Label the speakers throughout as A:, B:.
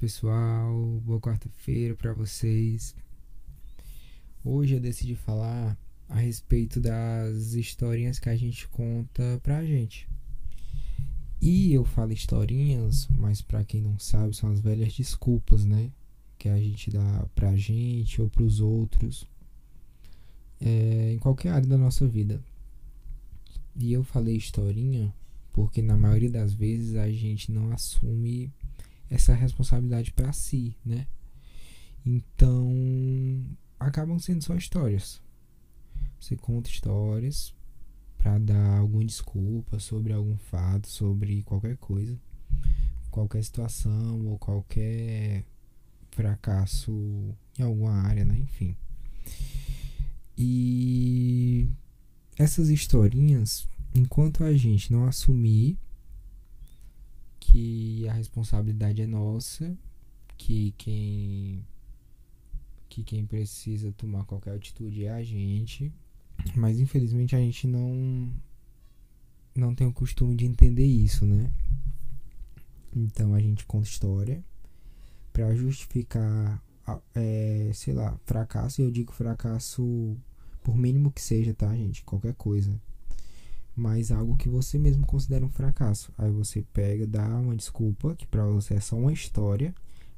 A: pessoal, boa quarta-feira para vocês. Hoje eu decidi falar a respeito das historinhas que a gente conta pra gente. E eu falo historinhas, mas para quem não sabe, são as velhas desculpas, né? Que a gente dá pra gente ou pros outros, é, em qualquer área da nossa vida. E eu falei historinha porque na maioria das vezes a gente não assume essa responsabilidade para si, né? Então, acabam sendo só histórias. Você conta histórias para dar alguma desculpa sobre algum fato, sobre qualquer coisa, qualquer situação ou qualquer fracasso em alguma área, né? Enfim. E essas historinhas, enquanto a gente não assumir que a responsabilidade é nossa, que quem que quem precisa tomar qualquer atitude é a gente, mas infelizmente a gente não não tem o costume de entender isso, né? Então a gente conta história para justificar, é, sei lá, fracasso. Eu digo fracasso por mínimo que seja, tá, gente? Qualquer coisa mas algo que você mesmo considera um fracasso. Aí você pega, dá uma desculpa, que para você é só uma história.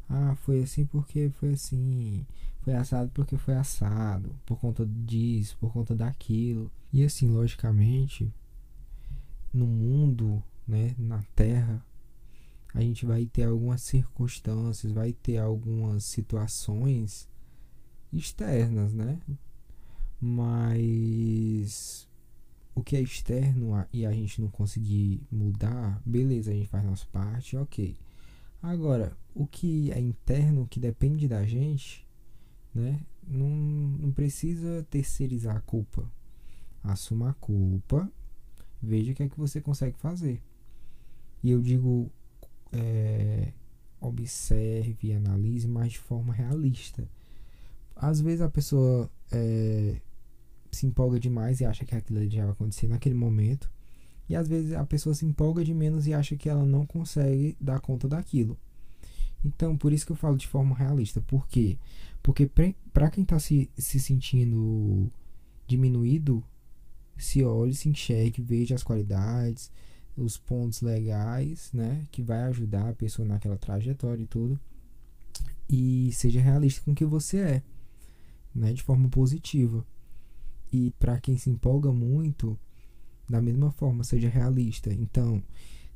A: Ah, foi assim porque foi assim. Foi assado porque foi assado. Por conta disso, por conta daquilo. E assim, logicamente, no mundo, né, na Terra, a gente vai ter algumas circunstâncias, vai ter algumas situações externas, né? Mas o que é externo e a gente não conseguir mudar, beleza, a gente faz nossa parte, ok. Agora, o que é interno, que depende da gente, né? Não, não precisa terceirizar a culpa. Assuma a culpa, veja o que é que você consegue fazer. E eu digo, é, observe, analise, mas de forma realista. Às vezes a pessoa é, se empolga demais e acha que aquilo já vai acontecer naquele momento. E às vezes a pessoa se empolga de menos e acha que ela não consegue dar conta daquilo. Então, por isso que eu falo de forma realista. Por quê? Porque para quem está se, se sentindo diminuído, se olhe, se enxergue, veja as qualidades, os pontos legais, né? Que vai ajudar a pessoa naquela trajetória e tudo. E seja realista com o que você é, né? De forma positiva. E para quem se empolga muito, da mesma forma, seja realista. Então,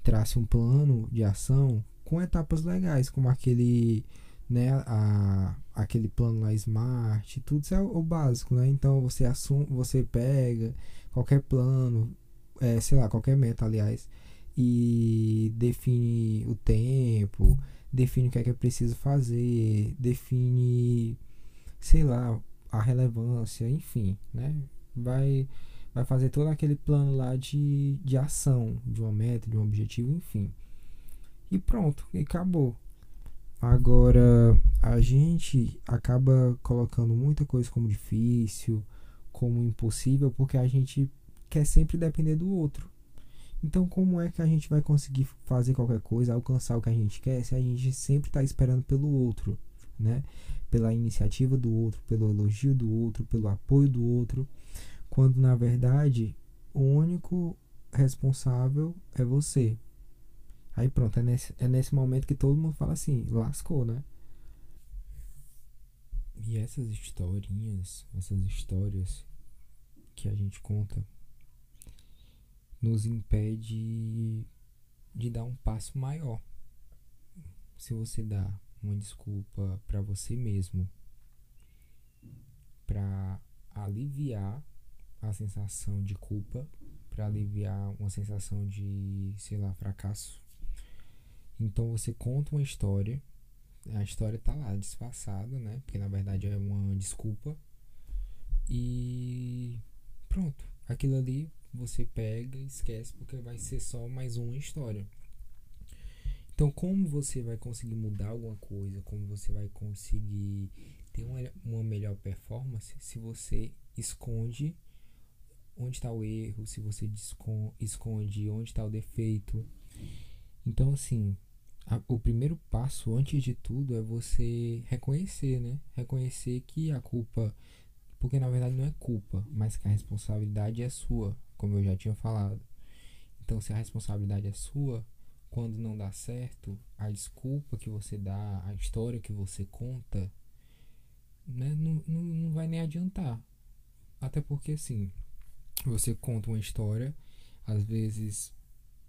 A: trace um plano de ação com etapas legais, como aquele, né, a, aquele plano lá Smart, tudo isso é o, o básico, né? Então, você assume, você pega qualquer plano, é, sei lá, qualquer meta, aliás, e define o tempo, define o que é que é preciso fazer, define, sei lá, a relevância, enfim, né? Vai, vai fazer todo aquele plano lá de, de ação, de uma meta, de um objetivo, enfim. E pronto, e acabou. Agora, a gente acaba colocando muita coisa como difícil, como impossível, porque a gente quer sempre depender do outro. Então, como é que a gente vai conseguir fazer qualquer coisa, alcançar o que a gente quer, se a gente sempre está esperando pelo outro, né? Pela iniciativa do outro, pelo elogio do outro, pelo apoio do outro, quando na verdade o único responsável é você. Aí pronto, é nesse, é nesse momento que todo mundo fala assim, lascou, né? E essas historinhas, essas histórias que a gente conta, nos impede de dar um passo maior. Se você dá uma desculpa para você mesmo para aliviar a sensação de culpa, para aliviar uma sensação de, sei lá, fracasso. Então você conta uma história, a história tá lá disfarçada, né? Porque na verdade é uma desculpa. E pronto, aquilo ali você pega e esquece porque vai ser só mais uma história. Então, como você vai conseguir mudar alguma coisa, como você vai conseguir ter uma, uma melhor performance se você esconde onde está o erro, se você esconde onde está o defeito. Então, assim, a, o primeiro passo, antes de tudo, é você reconhecer, né? Reconhecer que a culpa. Porque na verdade não é culpa, mas que a responsabilidade é sua, como eu já tinha falado. Então, se a responsabilidade é sua, quando não dá certo, a desculpa que você dá, a história que você conta, né, não, não, não vai nem adiantar. Até porque, assim, você conta uma história, às vezes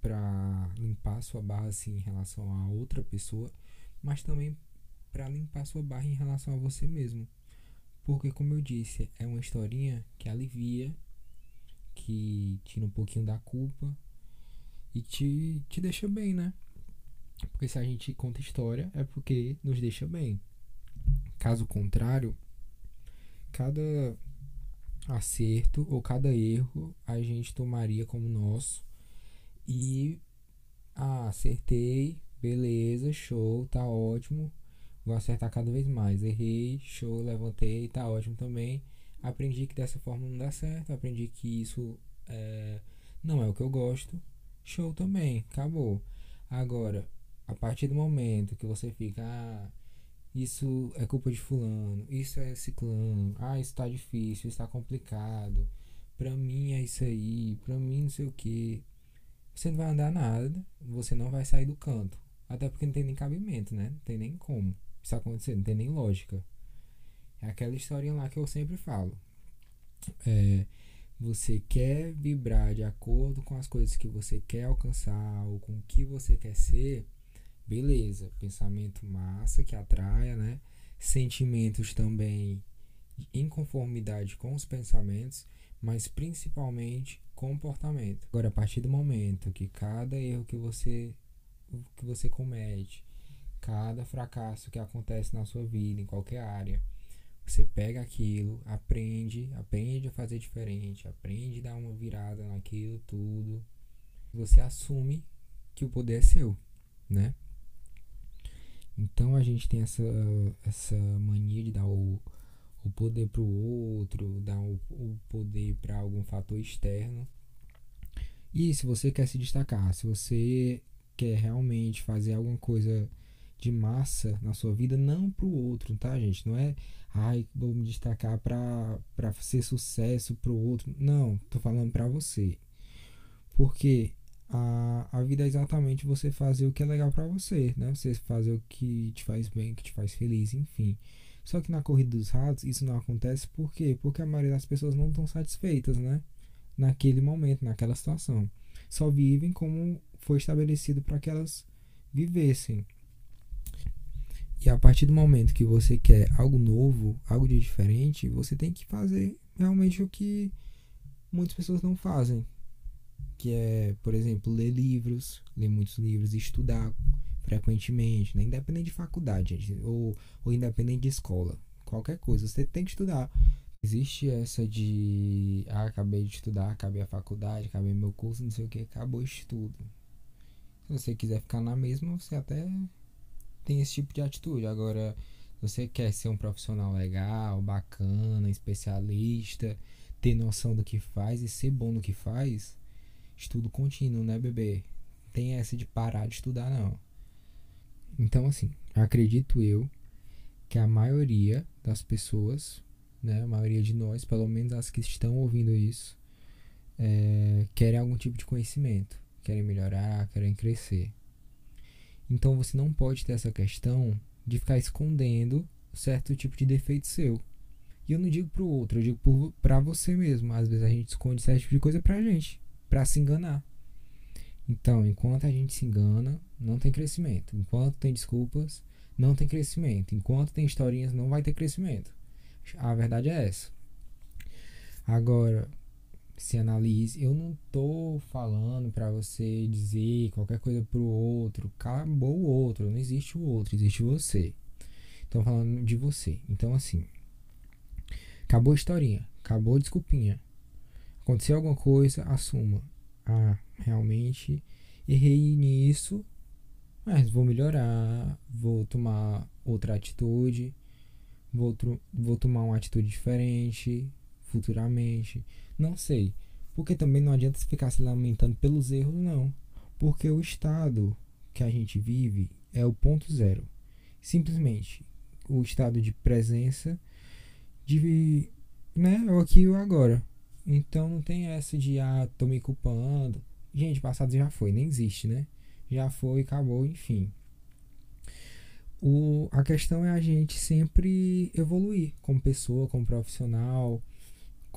A: para limpar sua barra assim em relação a outra pessoa, mas também para limpar sua barra em relação a você mesmo. Porque como eu disse, é uma historinha que alivia, que tira um pouquinho da culpa e te, te deixa bem, né? Porque se a gente conta história é porque nos deixa bem. Caso contrário, cada acerto ou cada erro a gente tomaria como nosso e ah, acertei, beleza, show, tá ótimo. Vou acertar cada vez mais. Errei, show, levantei, tá ótimo também. Aprendi que dessa forma não dá certo, aprendi que isso é, não é o que eu gosto. Show também, acabou. Agora, a partir do momento que você fica, ah, isso é culpa de fulano, isso é ciclano, ah, isso tá difícil, isso tá complicado, pra mim é isso aí, pra mim não sei o que. Você não vai andar nada, você não vai sair do canto. Até porque não tem nem cabimento, né? Não tem nem como isso acontecer, não tem nem lógica. É aquela historinha lá que eu sempre falo. É, você quer vibrar de acordo com as coisas que você quer alcançar ou com o que você quer ser, beleza, pensamento massa que atraia, né? Sentimentos também em conformidade com os pensamentos, mas principalmente comportamento. Agora, a partir do momento que cada erro que você que você comete, cada fracasso que acontece na sua vida, em qualquer área, você pega aquilo, aprende, aprende a fazer diferente, aprende a dar uma virada naquilo tudo. Você assume que o poder é seu, né? Então a gente tem essa, essa mania de dar o, o poder para o outro, dar o, o poder para algum fator externo. E se você quer se destacar, se você quer realmente fazer alguma coisa de massa na sua vida, não para o outro, tá, gente? Não é, ai, vou me destacar para ser sucesso para o outro. Não, tô falando para você. Porque a, a vida é exatamente você fazer o que é legal para você, né? Você fazer o que te faz bem, que te faz feliz, enfim. Só que na corrida dos ratos isso não acontece por quê? Porque a maioria das pessoas não estão satisfeitas, né? Naquele momento, naquela situação. Só vivem como foi estabelecido para que elas vivessem. E a partir do momento que você quer algo novo, algo de diferente, você tem que fazer realmente o que muitas pessoas não fazem, que é, por exemplo, ler livros, ler muitos livros estudar frequentemente, né? independente de faculdade ou, ou independente de escola, qualquer coisa, você tem que estudar. Existe essa de, ah, acabei de estudar, acabei a faculdade, acabei meu curso, não sei o que, acabou o estudo. Se você quiser ficar na mesma, você até tem esse tipo de atitude. Agora, você quer ser um profissional legal, bacana, especialista, ter noção do que faz e ser bom no que faz, estudo contínuo, né, bebê? Tem essa de parar de estudar, não. Então, assim, acredito eu que a maioria das pessoas, né, a maioria de nós, pelo menos as que estão ouvindo isso, é, querem algum tipo de conhecimento, querem melhorar, querem crescer. Então você não pode ter essa questão de ficar escondendo certo tipo de defeito seu. E eu não digo pro outro, eu digo para você mesmo. Às vezes a gente esconde certo tipo de coisa pra gente, pra se enganar. Então, enquanto a gente se engana, não tem crescimento. Enquanto tem desculpas, não tem crescimento. Enquanto tem historinhas, não vai ter crescimento. A verdade é essa. Agora, se analise. Eu não tô falando para você dizer qualquer coisa pro outro. Acabou o outro. Não existe o outro, existe você. Tô falando de você. Então, assim. Acabou a historinha. Acabou a desculpinha. Aconteceu alguma coisa, assuma ah, realmente errei nisso, mas vou melhorar, vou tomar outra atitude, vou, vou tomar uma atitude diferente futuramente. Não sei. Porque também não adianta ficar se lamentando pelos erros, não. Porque o estado que a gente vive é o ponto zero. Simplesmente o estado de presença de né, o aqui e o agora. Então não tem essa de ah, tô me culpando. Gente, passado já foi, nem existe, né? Já foi, acabou, enfim. O, a questão é a gente sempre evoluir como pessoa, como profissional,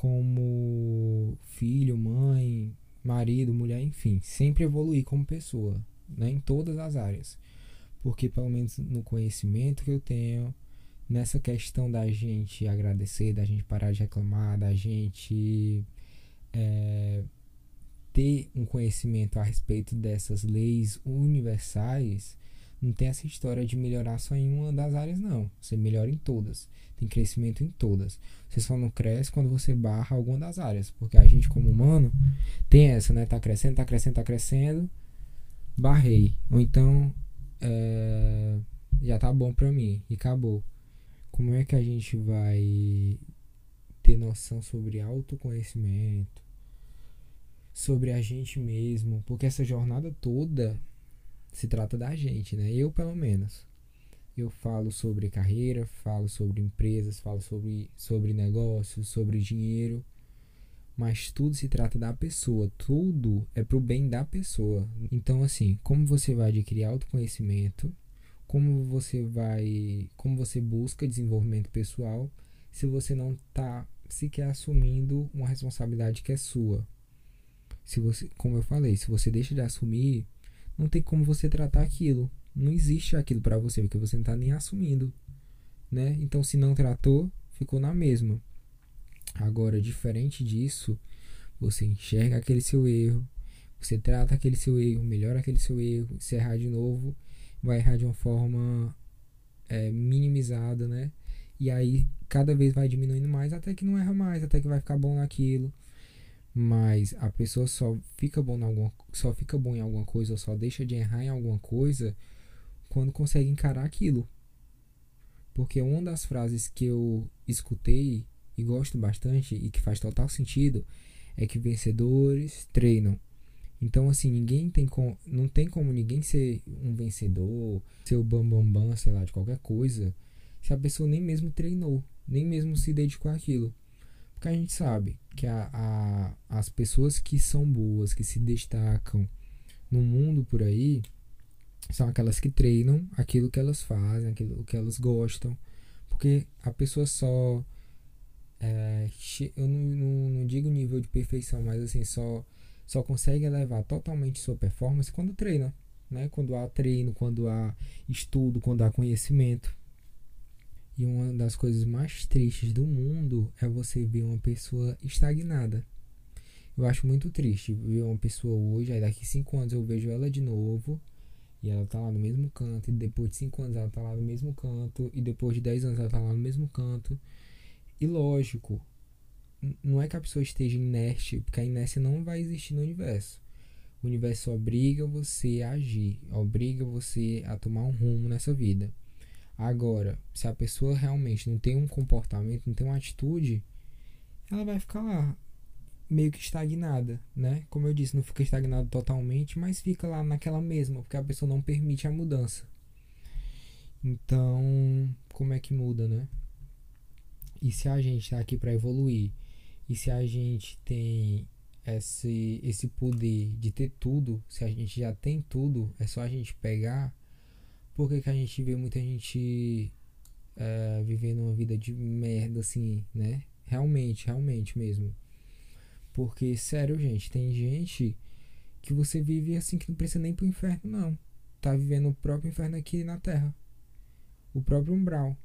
A: como filho, mãe, marido, mulher, enfim, sempre evoluir como pessoa, né, em todas as áreas. Porque pelo menos no conhecimento que eu tenho, nessa questão da gente agradecer, da gente parar de reclamar, da gente é, ter um conhecimento a respeito dessas leis universais, não tem essa história de melhorar só em uma das áreas, não. Você melhora em todas. Tem crescimento em todas. Você só não cresce quando você barra alguma das áreas. Porque a gente, como humano, tem essa, né? Tá crescendo, tá crescendo, tá crescendo. Barrei. Ou então, é, já tá bom pra mim. E acabou. Como é que a gente vai ter noção sobre autoconhecimento? Sobre a gente mesmo? Porque essa jornada toda se trata da gente, né? Eu, pelo menos. Eu falo sobre carreira, falo sobre empresas, falo sobre, sobre negócios, sobre dinheiro. Mas tudo se trata da pessoa, tudo é pro bem da pessoa. Então, assim, como você vai adquirir autoconhecimento, como você vai, como você busca desenvolvimento pessoal, se você não está sequer assumindo uma responsabilidade que é sua. Se você, como eu falei, se você deixa de assumir, não tem como você tratar aquilo. Não existe aquilo para você, porque você não está nem assumindo, né? Então, se não tratou, ficou na mesma. Agora, diferente disso, você enxerga aquele seu erro, você trata aquele seu erro, melhora aquele seu erro, se errar de novo, vai errar de uma forma é, minimizada, né? E aí cada vez vai diminuindo mais até que não erra mais, até que vai ficar bom naquilo. Mas a pessoa só fica bom em alguma, só fica bom em alguma coisa ou só deixa de errar em alguma coisa quando consegue encarar aquilo. Porque uma das frases que eu escutei e gosto bastante e que faz total sentido é que vencedores treinam. Então assim, ninguém tem com, não tem como ninguém ser um vencedor, ser o bambambam, bam, bam, sei lá, de qualquer coisa, se a pessoa nem mesmo treinou, nem mesmo se dedicou àquilo. Porque a gente sabe que a, a, as pessoas que são boas, que se destacam no mundo por aí, são aquelas que treinam aquilo que elas fazem, aquilo que elas gostam. Porque a pessoa só. É, eu não, não, não, digo nível de perfeição, mas assim, só, só consegue elevar totalmente sua performance quando treina. Né? Quando há treino, quando há estudo, quando há conhecimento. E uma das coisas mais tristes do mundo é você ver uma pessoa estagnada. Eu acho muito triste ver uma pessoa hoje, aí daqui 5 anos eu vejo ela de novo, e ela tá lá no mesmo canto, e depois de 5 anos ela tá lá no mesmo canto, e depois de 10 anos ela tá lá no mesmo canto. E lógico, não é que a pessoa esteja inerte, porque a inércia não vai existir no universo. O universo obriga você a agir, obriga você a tomar um rumo nessa vida. Agora, se a pessoa realmente não tem um comportamento, não tem uma atitude, ela vai ficar lá meio que estagnada, né? Como eu disse, não fica estagnada totalmente, mas fica lá naquela mesma, porque a pessoa não permite a mudança. Então, como é que muda, né? E se a gente está aqui para evoluir, e se a gente tem esse, esse poder de ter tudo, se a gente já tem tudo, é só a gente pegar por que, que a gente vê muita gente é, vivendo uma vida de merda assim, né? Realmente, realmente mesmo. Porque, sério, gente, tem gente que você vive assim que não precisa nem pro inferno, não. Tá vivendo o próprio inferno aqui na Terra. O próprio umbral.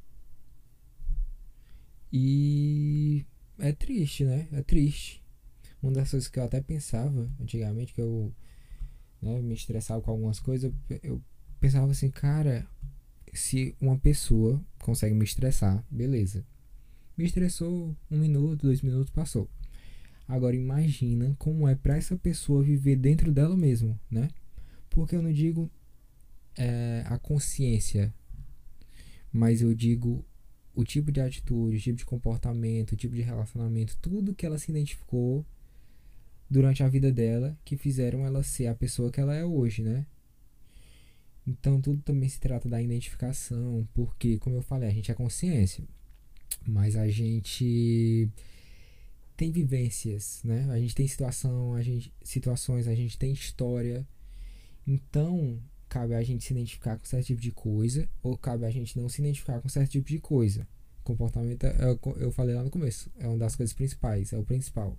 A: E é triste, né? É triste. Uma das coisas que eu até pensava antigamente, que eu né, me estressava com algumas coisas, eu, pensava assim, cara, se uma pessoa consegue me estressar, beleza. Me estressou um minuto, dois minutos, passou. Agora imagina como é para essa pessoa viver dentro dela mesmo, né? Porque eu não digo é, a consciência, mas eu digo o tipo de atitude, o tipo de comportamento, o tipo de relacionamento, tudo que ela se identificou durante a vida dela que fizeram ela ser a pessoa que ela é hoje, né? Então tudo também se trata da identificação, porque, como eu falei, a gente é consciência, mas a gente tem vivências, né? A gente tem situação, a gente, situações, a gente tem história. Então, cabe a gente se identificar com certo tipo de coisa, ou cabe a gente não se identificar com certo tipo de coisa. Comportamento, é, eu falei lá no começo, é uma das coisas principais, é o principal.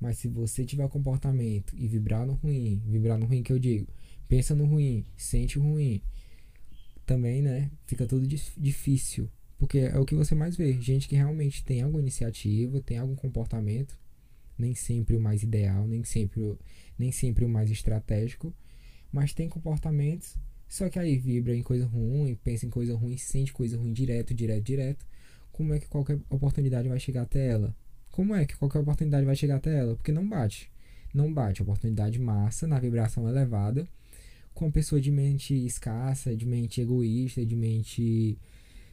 A: Mas se você tiver comportamento e vibrar no ruim, vibrar no ruim que eu digo, pensa no ruim, sente o ruim, também, né? Fica tudo difícil. Porque é o que você mais vê. Gente que realmente tem alguma iniciativa, tem algum comportamento, nem sempre o mais ideal, nem sempre, o, nem sempre o mais estratégico, mas tem comportamentos, só que aí vibra em coisa ruim, pensa em coisa ruim, sente coisa ruim direto, direto, direto. Como é que qualquer oportunidade vai chegar até ela? Como é que qualquer oportunidade vai chegar até ela? Porque não bate. Não bate. Oportunidade massa, na vibração elevada, com uma pessoa de mente escassa, de mente egoísta, de mente,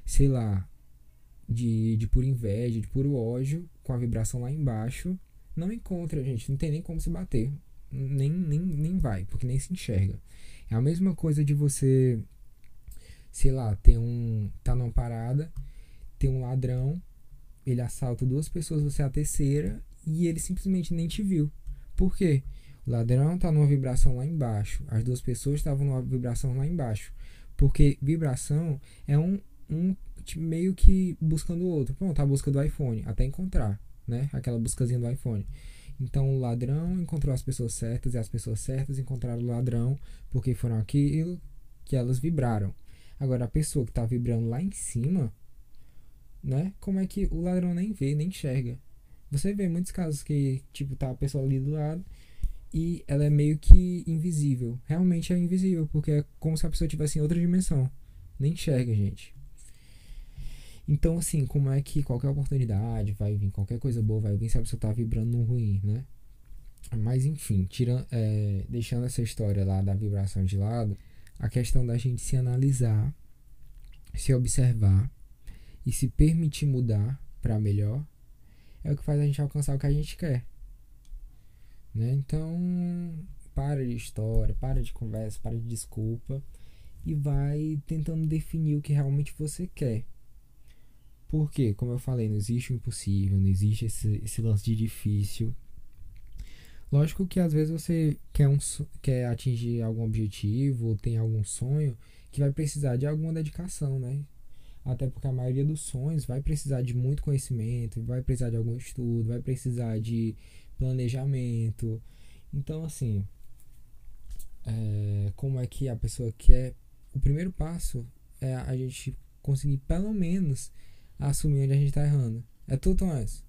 A: sei lá, de, de pura inveja, de puro ódio, com a vibração lá embaixo. Não encontra, gente. Não tem nem como se bater. Nem, nem, nem vai, porque nem se enxerga. É a mesma coisa de você, sei lá, ter um. tá numa parada, tem um ladrão ele assalta duas pessoas, você é a terceira, e ele simplesmente nem te viu. Por quê? O ladrão está numa vibração lá embaixo, as duas pessoas estavam numa vibração lá embaixo. Porque vibração é um, um meio que buscando o outro. Pronto, a busca do iPhone, até encontrar, né? Aquela buscazinha do iPhone. Então o ladrão encontrou as pessoas certas e as pessoas certas encontraram o ladrão porque foram aquilo que elas vibraram. Agora a pessoa que está vibrando lá em cima, né? Como é que o ladrão nem vê, nem enxerga? Você vê muitos casos que, tipo, tá a pessoa ali do lado e ela é meio que invisível. Realmente é invisível, porque é como se a pessoa estivesse em outra dimensão. Nem enxerga, gente. Então, assim, como é que qualquer oportunidade vai vir, qualquer coisa boa vai vir se a pessoa tá vibrando no ruim, né? Mas, enfim, tirando, é, deixando essa história lá da vibração de lado, a questão da gente se analisar, se observar e se permitir mudar para melhor é o que faz a gente alcançar o que a gente quer. Né? Então, para de história, para de conversa, para de desculpa e vai tentando definir o que realmente você quer. Porque, como eu falei, não existe o impossível, não existe esse, esse lance de difícil. Lógico que às vezes você quer, um, quer atingir algum objetivo ou tem algum sonho que vai precisar de alguma dedicação, né? até porque a maioria dos sonhos vai precisar de muito conhecimento, vai precisar de algum estudo, vai precisar de planejamento. Então, assim, é, como é que a pessoa quer. O primeiro passo é a gente conseguir, pelo menos, assumir onde a gente está errando. É tudo, Tomás?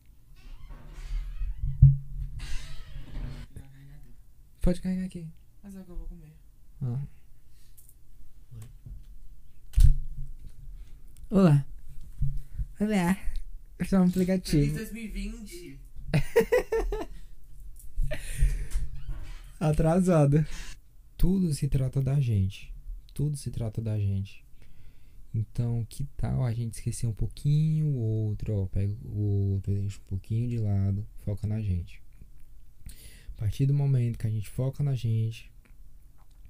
A: Pode carregar aqui.
B: Mas é o que eu vou comer.
A: Ah. Olá. Olá. Estou no aplicativo.
B: Feliz 2020.
A: Atrasada. Tudo se trata da gente. Tudo se trata da gente. Então, que tal a gente esquecer um pouquinho o outro, ó, pega o outro, deixa um pouquinho de lado, foca na gente. A partir do momento que a gente foca na gente,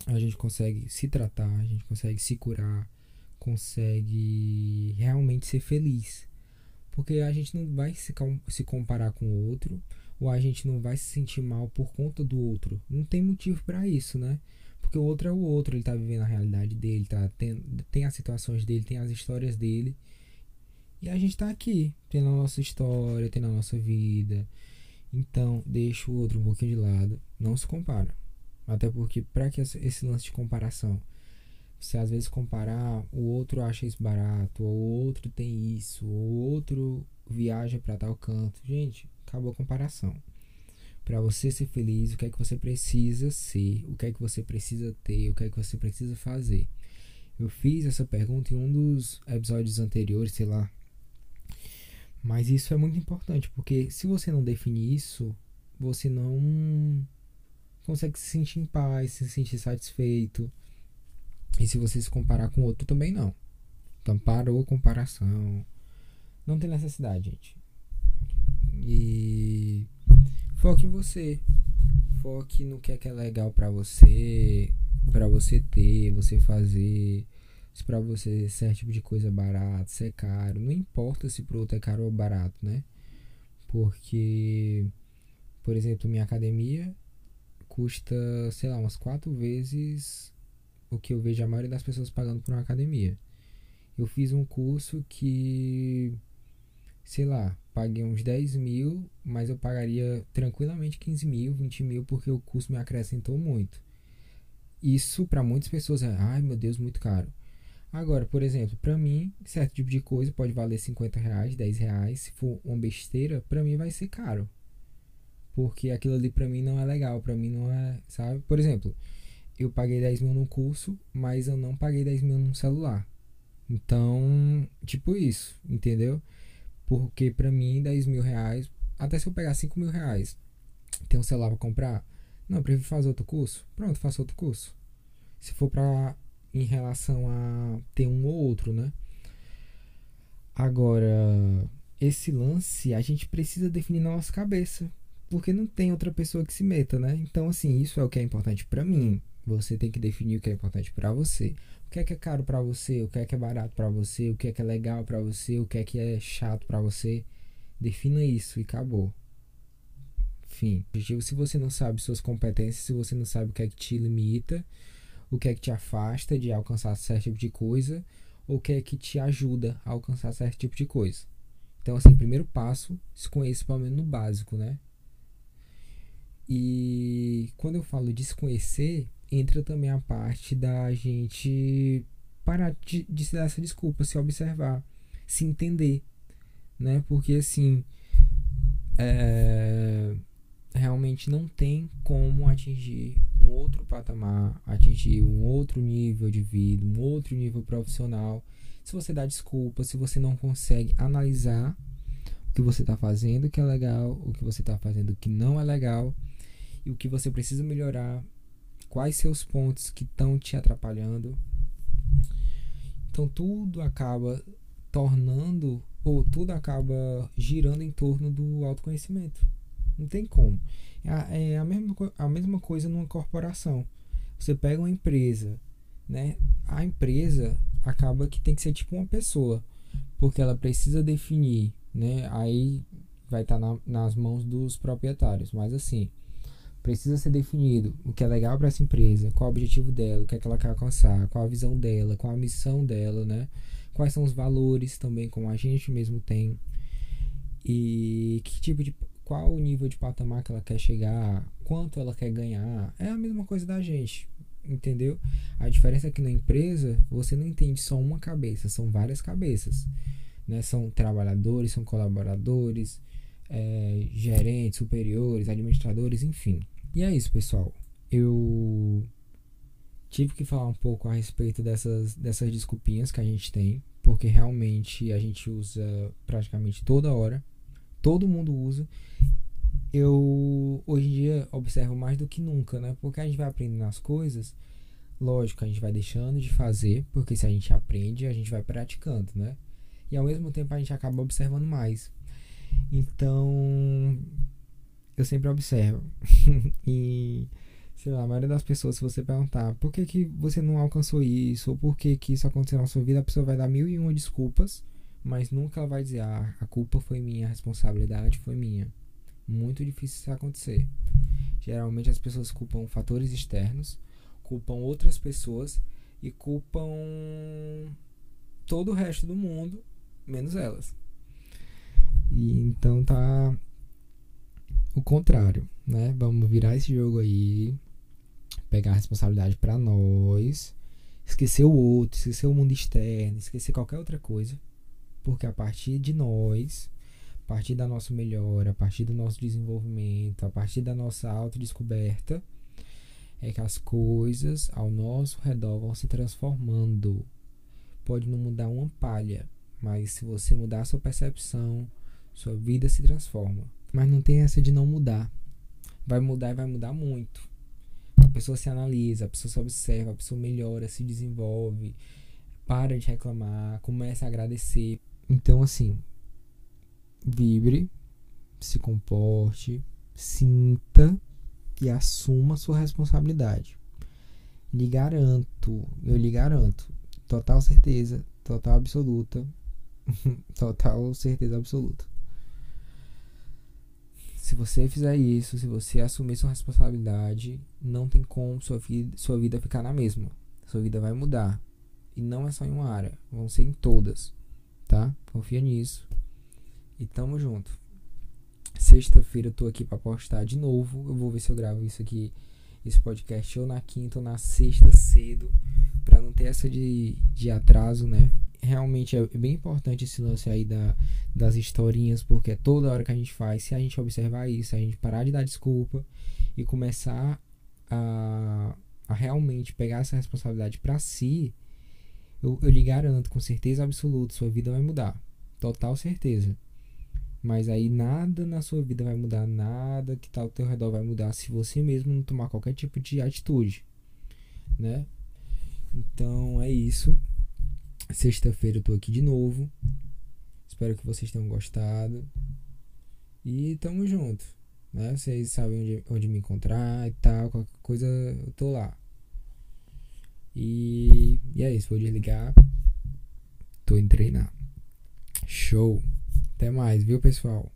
A: a gente consegue se tratar, a gente consegue se curar, consegue realmente ser feliz. Porque a gente não vai se, se comparar com o outro, ou a gente não vai se sentir mal por conta do outro. Não tem motivo para isso, né? Porque o outro é o outro, ele tá vivendo a realidade dele, tá tem, tem as situações dele, tem as histórias dele. E a gente tá aqui, tendo a nossa história, tendo a nossa vida. Então, deixa o outro um pouquinho de lado, não se compara. Até porque, para que esse lance de comparação? Você às vezes comparar, o outro acha isso barato, ou o outro tem isso, ou o outro viaja para tal canto. Gente, acabou a comparação. Para você ser feliz, o que é que você precisa ser, o que é que você precisa ter, o que é que você precisa fazer. Eu fiz essa pergunta em um dos episódios anteriores, sei lá. Mas isso é muito importante, porque se você não definir isso, você não consegue se sentir em paz, se sentir satisfeito. E se você se comparar com outro, também não. Então parou a comparação. Não tem necessidade, gente. E foque em você. Foque no que é que é legal para você. para você ter, você fazer, se para você certo tipo de coisa barato, se é caro, não importa se pro outro é caro ou barato, né? Porque, por exemplo, minha academia custa, sei lá, umas quatro vezes o que eu vejo a maioria das pessoas pagando por uma academia. Eu fiz um curso que, sei lá, paguei uns 10 mil, mas eu pagaria tranquilamente 15 mil, 20 mil, porque o curso me acrescentou muito. Isso para muitas pessoas é, ai meu Deus, muito caro. Agora, por exemplo, para mim, certo tipo de coisa pode valer 50 reais, 10 reais. Se for uma besteira, para mim vai ser caro. Porque aquilo ali para mim não é legal, para mim não é, sabe? Por exemplo, eu paguei 10 mil num curso, mas eu não paguei 10 mil num celular. Então, tipo isso, entendeu? Porque pra mim, 10 mil reais, até se eu pegar 5 mil reais, tem um celular pra comprar, não, prefiro fazer outro curso. Pronto, faço outro curso. Se for pra em relação a ter um ou outro, né? Agora, esse lance a gente precisa definir na nossa cabeça, porque não tem outra pessoa que se meta, né? Então, assim, isso é o que é importante para mim. Você tem que definir o que é importante para você. O que é que é caro para você, o que é que é barato para você, o que é que é legal para você, o que é que é chato para você. Defina isso e acabou. Fim. Se você não sabe suas competências, se você não sabe o que é que te limita, o que é que te afasta de alcançar certo tipo de coisa, ou o que é que te ajuda a alcançar certo tipo de coisa. Então, assim, primeiro passo, se conheça pelo menos no básico, né? E quando eu falo de se conhecer, entra também a parte da gente parar de, de se dar essa desculpa, se observar, se entender, né? Porque assim, é, realmente não tem como atingir um outro patamar, atingir um outro nível de vida, um outro nível profissional, se você dá desculpa, se você não consegue analisar o que você está fazendo que é legal, o que você está fazendo que não é legal e o que você precisa melhorar quais seus pontos que estão te atrapalhando. Então tudo acaba tornando ou tudo acaba girando em torno do autoconhecimento. Não tem como. É a, é a, mesma, a mesma coisa numa corporação. Você pega uma empresa, né? A empresa acaba que tem que ser tipo uma pessoa, porque ela precisa definir, né? Aí vai estar tá na, nas mãos dos proprietários, mas assim, precisa ser definido o que é legal para essa empresa, qual o objetivo dela, o que é que ela quer alcançar, qual a visão dela, qual a missão dela, né? Quais são os valores também, como a gente mesmo tem. E que tipo de qual o nível de patamar que ela quer chegar, quanto ela quer ganhar. É a mesma coisa da gente, entendeu? A diferença é que na empresa você não entende só uma cabeça, são várias cabeças. Né? São trabalhadores, são colaboradores, é, gerentes, superiores, administradores, enfim. E é isso, pessoal. Eu tive que falar um pouco a respeito dessas, dessas desculpinhas que a gente tem, porque realmente a gente usa praticamente toda hora, todo mundo usa. Eu hoje em dia observo mais do que nunca, né? Porque a gente vai aprendendo as coisas, lógico, a gente vai deixando de fazer, porque se a gente aprende, a gente vai praticando, né? E ao mesmo tempo a gente acaba observando mais. Então, eu sempre observo. e, sei lá, a maioria das pessoas, se você perguntar por que, que você não alcançou isso, ou por que, que isso aconteceu na sua vida, a pessoa vai dar mil e uma desculpas, mas nunca ela vai dizer, ah, a culpa foi minha, a responsabilidade foi minha. Muito difícil isso acontecer. Geralmente as pessoas culpam fatores externos, culpam outras pessoas e culpam todo o resto do mundo, menos elas. E então tá o contrário, né? Vamos virar esse jogo aí, pegar a responsabilidade para nós, esquecer o outro, esquecer o mundo externo, esquecer qualquer outra coisa, porque a partir de nós, a partir da nossa melhora, a partir do nosso desenvolvimento, a partir da nossa autodescoberta, é que as coisas ao nosso redor vão se transformando. Pode não mudar uma palha, mas se você mudar a sua percepção, sua vida se transforma. Mas não tem essa de não mudar. Vai mudar e vai mudar muito. A pessoa se analisa, a pessoa se observa, a pessoa melhora, se desenvolve, para de reclamar, começa a agradecer. Então, assim, vibre, se comporte, sinta e assuma sua responsabilidade. lhe garanto, eu lhe garanto, total certeza, total absoluta, total certeza absoluta. Se você fizer isso, se você assumir sua responsabilidade, não tem como sua vida, sua vida ficar na mesma. Sua vida vai mudar. E não é só em uma área, vão ser em todas, tá? Confia nisso. E tamo junto. Sexta-feira eu tô aqui para postar de novo. Eu vou ver se eu gravo isso aqui, esse podcast ou na quinta ou na sexta cedo, para não ter essa de, de atraso, né? Realmente é bem importante esse lance aí da, das historinhas, porque é toda hora que a gente faz, se a gente observar isso, a gente parar de dar desculpa e começar a, a realmente pegar essa responsabilidade para si, eu, eu lhe garanto com certeza absoluta, sua vida vai mudar. Total certeza. Mas aí nada na sua vida vai mudar, nada que tá ao teu redor vai mudar se você mesmo não tomar qualquer tipo de atitude, né? Então é isso. Sexta-feira eu tô aqui de novo. Espero que vocês tenham gostado. E tamo junto. Né? Vocês sabem onde, onde me encontrar e tal. Qualquer coisa eu tô lá. E, e é isso. Vou desligar. Tô indo treinar. Show. Até mais, viu, pessoal?